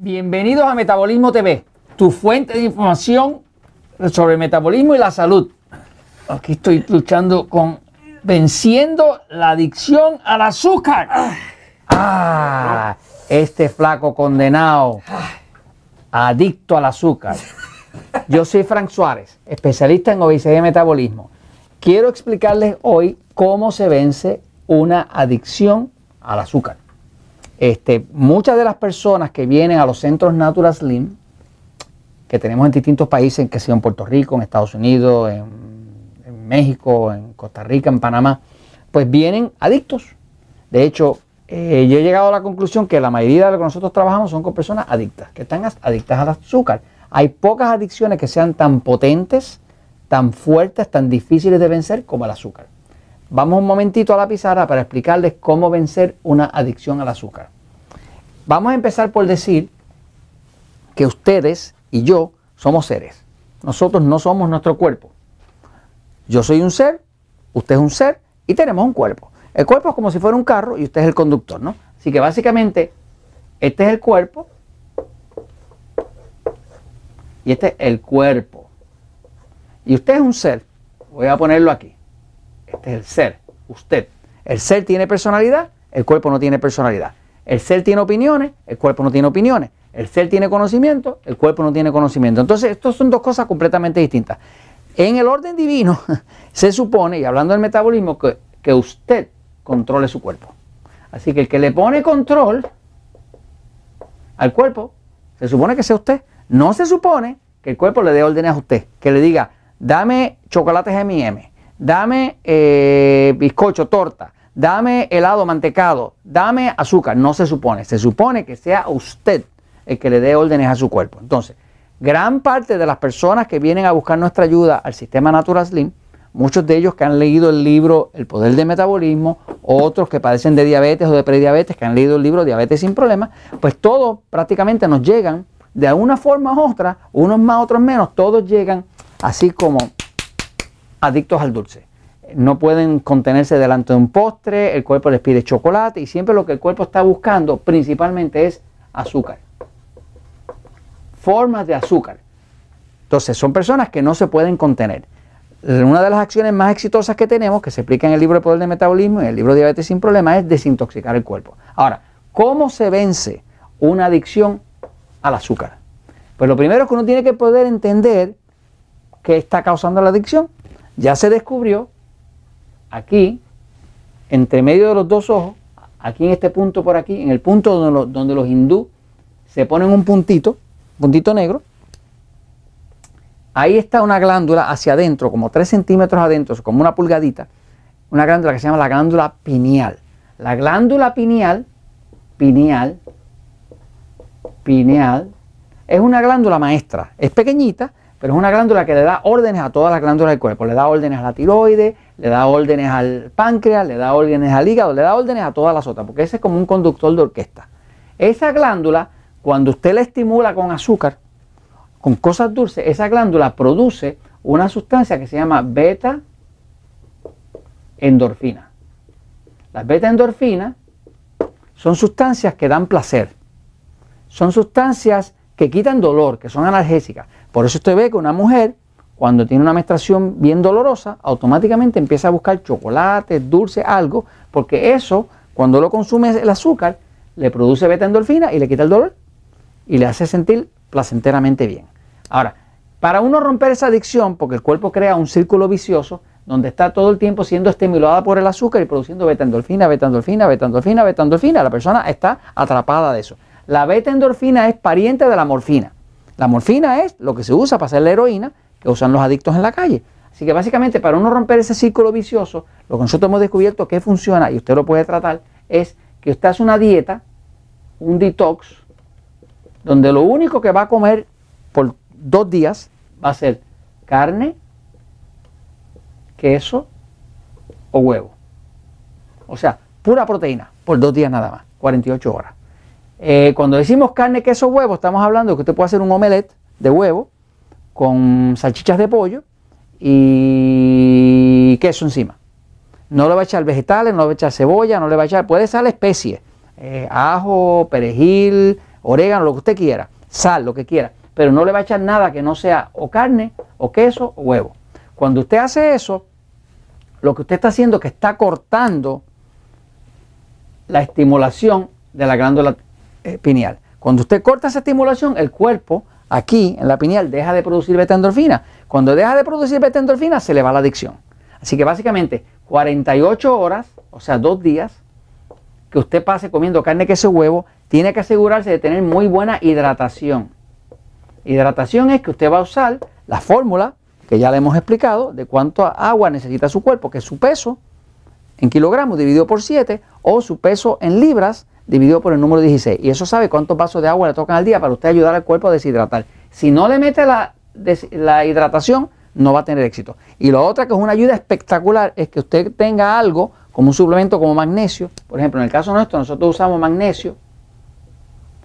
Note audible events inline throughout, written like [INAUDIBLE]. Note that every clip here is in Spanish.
Bienvenidos a Metabolismo TV, tu fuente de información sobre el metabolismo y la salud. Aquí estoy luchando con venciendo la adicción al azúcar. Ah, este flaco condenado, adicto al azúcar. Yo soy Frank Suárez, especialista en obesidad y metabolismo. Quiero explicarles hoy cómo se vence una adicción al azúcar. Este, muchas de las personas que vienen a los centros Natural Slim, que tenemos en distintos países, que sea en Puerto Rico, en Estados Unidos, en, México, en Costa Rica, en Panamá, pues vienen adictos. De hecho, eh, yo he llegado a la conclusión que la mayoría de lo que nosotros trabajamos son con personas adictas, que están adictas al azúcar. Hay pocas adicciones que sean tan potentes, tan fuertes, tan difíciles de vencer como el azúcar. Vamos un momentito a la pizarra para explicarles cómo vencer una adicción al azúcar. Vamos a empezar por decir que ustedes y yo somos seres. Nosotros no somos nuestro cuerpo. Yo soy un ser, usted es un ser y tenemos un cuerpo. El cuerpo es como si fuera un carro y usted es el conductor, ¿no? Así que básicamente este es el cuerpo y este es el cuerpo. Y usted es un ser. Voy a ponerlo aquí. Es el ser, usted. El ser tiene personalidad, el cuerpo no tiene personalidad. El ser tiene opiniones, el cuerpo no tiene opiniones. El ser tiene conocimiento, el cuerpo no tiene conocimiento. Entonces, estas son dos cosas completamente distintas. En el orden divino, [LAUGHS] se supone, y hablando del metabolismo, que, que usted controle su cuerpo. Así que el que le pone control al cuerpo, se supone que sea usted. No se supone que el cuerpo le dé órdenes a usted, que le diga, dame chocolates M&M, dame eh, bizcocho, torta, dame helado mantecado, dame azúcar. No se supone, se supone que sea usted el que le dé órdenes a su cuerpo. Entonces, gran parte de las personas que vienen a buscar nuestra ayuda al sistema Natural Slim, muchos de ellos que han leído el libro El Poder del Metabolismo, otros que padecen de diabetes o de prediabetes, que han leído el libro Diabetes sin Problemas, pues todos prácticamente nos llegan de alguna forma u otra, unos más, otros menos, todos llegan así como adictos al dulce. No pueden contenerse delante de un postre, el cuerpo les pide chocolate y siempre lo que el cuerpo está buscando principalmente es azúcar. Formas de azúcar. Entonces son personas que no se pueden contener. Una de las acciones más exitosas que tenemos, que se explica en el libro de Poder del Metabolismo y en el libro Diabetes sin Problemas, es desintoxicar el cuerpo. Ahora, ¿cómo se vence una adicción al azúcar? Pues lo primero es que uno tiene que poder entender qué está causando la adicción. Ya se descubrió aquí, entre medio de los dos ojos, aquí en este punto por aquí, en el punto donde, los hindú se ponen un puntito, puntito negro, ahí está una glándula hacia adentro, como 3 centímetros adentro, como una pulgadita, una glándula que se llama la glándula pineal. La glándula pineal, pineal, pineal, es una glándula maestra, es pequeñita, pero es una glándula que le da órdenes a todas las glándulas del cuerpo. Le da órdenes a la tiroides, le da órdenes al páncreas, le da órdenes al hígado, le da órdenes a todas las otras, porque ese es como un conductor de orquesta. Esa glándula, cuando usted la estimula con azúcar, con cosas dulces, esa glándula produce una sustancia que se llama beta endorfina. Las beta endorfinas son sustancias que dan placer. Son sustancias que quitan dolor, que son analgésicas. Por eso usted ve que una mujer, cuando tiene una menstruación bien dolorosa, automáticamente empieza a buscar chocolate, dulce, algo, porque eso, cuando lo consume el azúcar, le produce beta endorfina y le quita el dolor y le hace sentir placenteramente bien. Ahora, para uno romper esa adicción, porque el cuerpo crea un círculo vicioso donde está todo el tiempo siendo estimulada por el azúcar y produciendo beta endorfina, beta endorfina, beta endorfina, beta endorfina, la persona está atrapada de eso. La beta endorfina es pariente de la morfina. La morfina es lo que se usa para hacer la heroína que usan los adictos en la calle. Así que básicamente para uno romper ese círculo vicioso, lo que nosotros hemos descubierto que funciona y usted lo puede tratar es que usted hace una dieta, un detox, donde lo único que va a comer por dos días va a ser carne, queso o huevo. O sea, pura proteína por dos días nada más, 48 horas. Eh, cuando decimos carne, queso, huevo, estamos hablando de que usted puede hacer un omelette de huevo con salchichas de pollo y queso encima. No le va a echar vegetales, no le va a echar cebolla, no le va a echar, puede echar especies, eh, ajo, perejil, orégano, lo que usted quiera. sal, lo que quiera, pero no le va a echar nada que no sea o carne, o queso, o huevo. Cuando usted hace eso, lo que usted está haciendo es que está cortando la estimulación de la glándula pineal. Cuando usted corta esa estimulación, el cuerpo aquí en la pineal deja de producir beta-endorfina. Cuando deja de producir beta-endorfina, se le va la adicción. Así que básicamente 48 horas, o sea, dos días, que usted pase comiendo carne, queso, huevo, tiene que asegurarse de tener muy buena hidratación. Hidratación es que usted va a usar la fórmula que ya le hemos explicado de cuánto agua necesita su cuerpo, que es su peso en kilogramos dividido por 7 o su peso en libras dividido por el número 16. Y eso sabe cuántos vasos de agua le tocan al día para usted ayudar al cuerpo a deshidratar. Si no le mete la, la hidratación, no va a tener éxito. Y lo otro que es una ayuda espectacular es que usted tenga algo como un suplemento como magnesio. Por ejemplo, en el caso nuestro, nosotros usamos magnesio.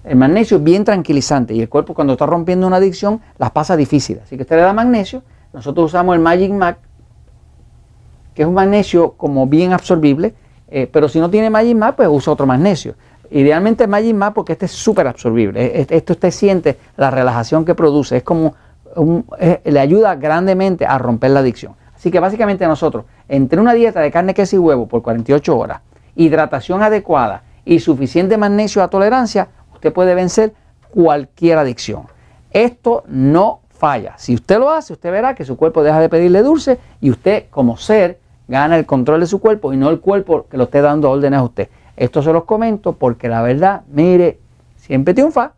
El magnesio es bien tranquilizante y el cuerpo cuando está rompiendo una adicción las pasa difíciles. Así que usted le da magnesio. Nosotros usamos el Magic Mac, que es un magnesio como bien absorbible, eh, pero si no tiene Magic Mac, pues usa otro magnesio. Idealmente Magic Mac porque este es súper absorbible. Esto usted siente la relajación que produce. Es como le ayuda grandemente a romper la adicción. Así que básicamente nosotros, entre una dieta de carne, queso y huevo por 48 horas, hidratación adecuada y suficiente magnesio a tolerancia, usted puede vencer cualquier adicción. Esto no falla. Si usted lo hace, usted verá que su cuerpo deja de pedirle dulce y usted como ser gana el control de su cuerpo y no el cuerpo que lo esté dando órdenes a usted. Esto se los comento porque la verdad, mire, siempre triunfa.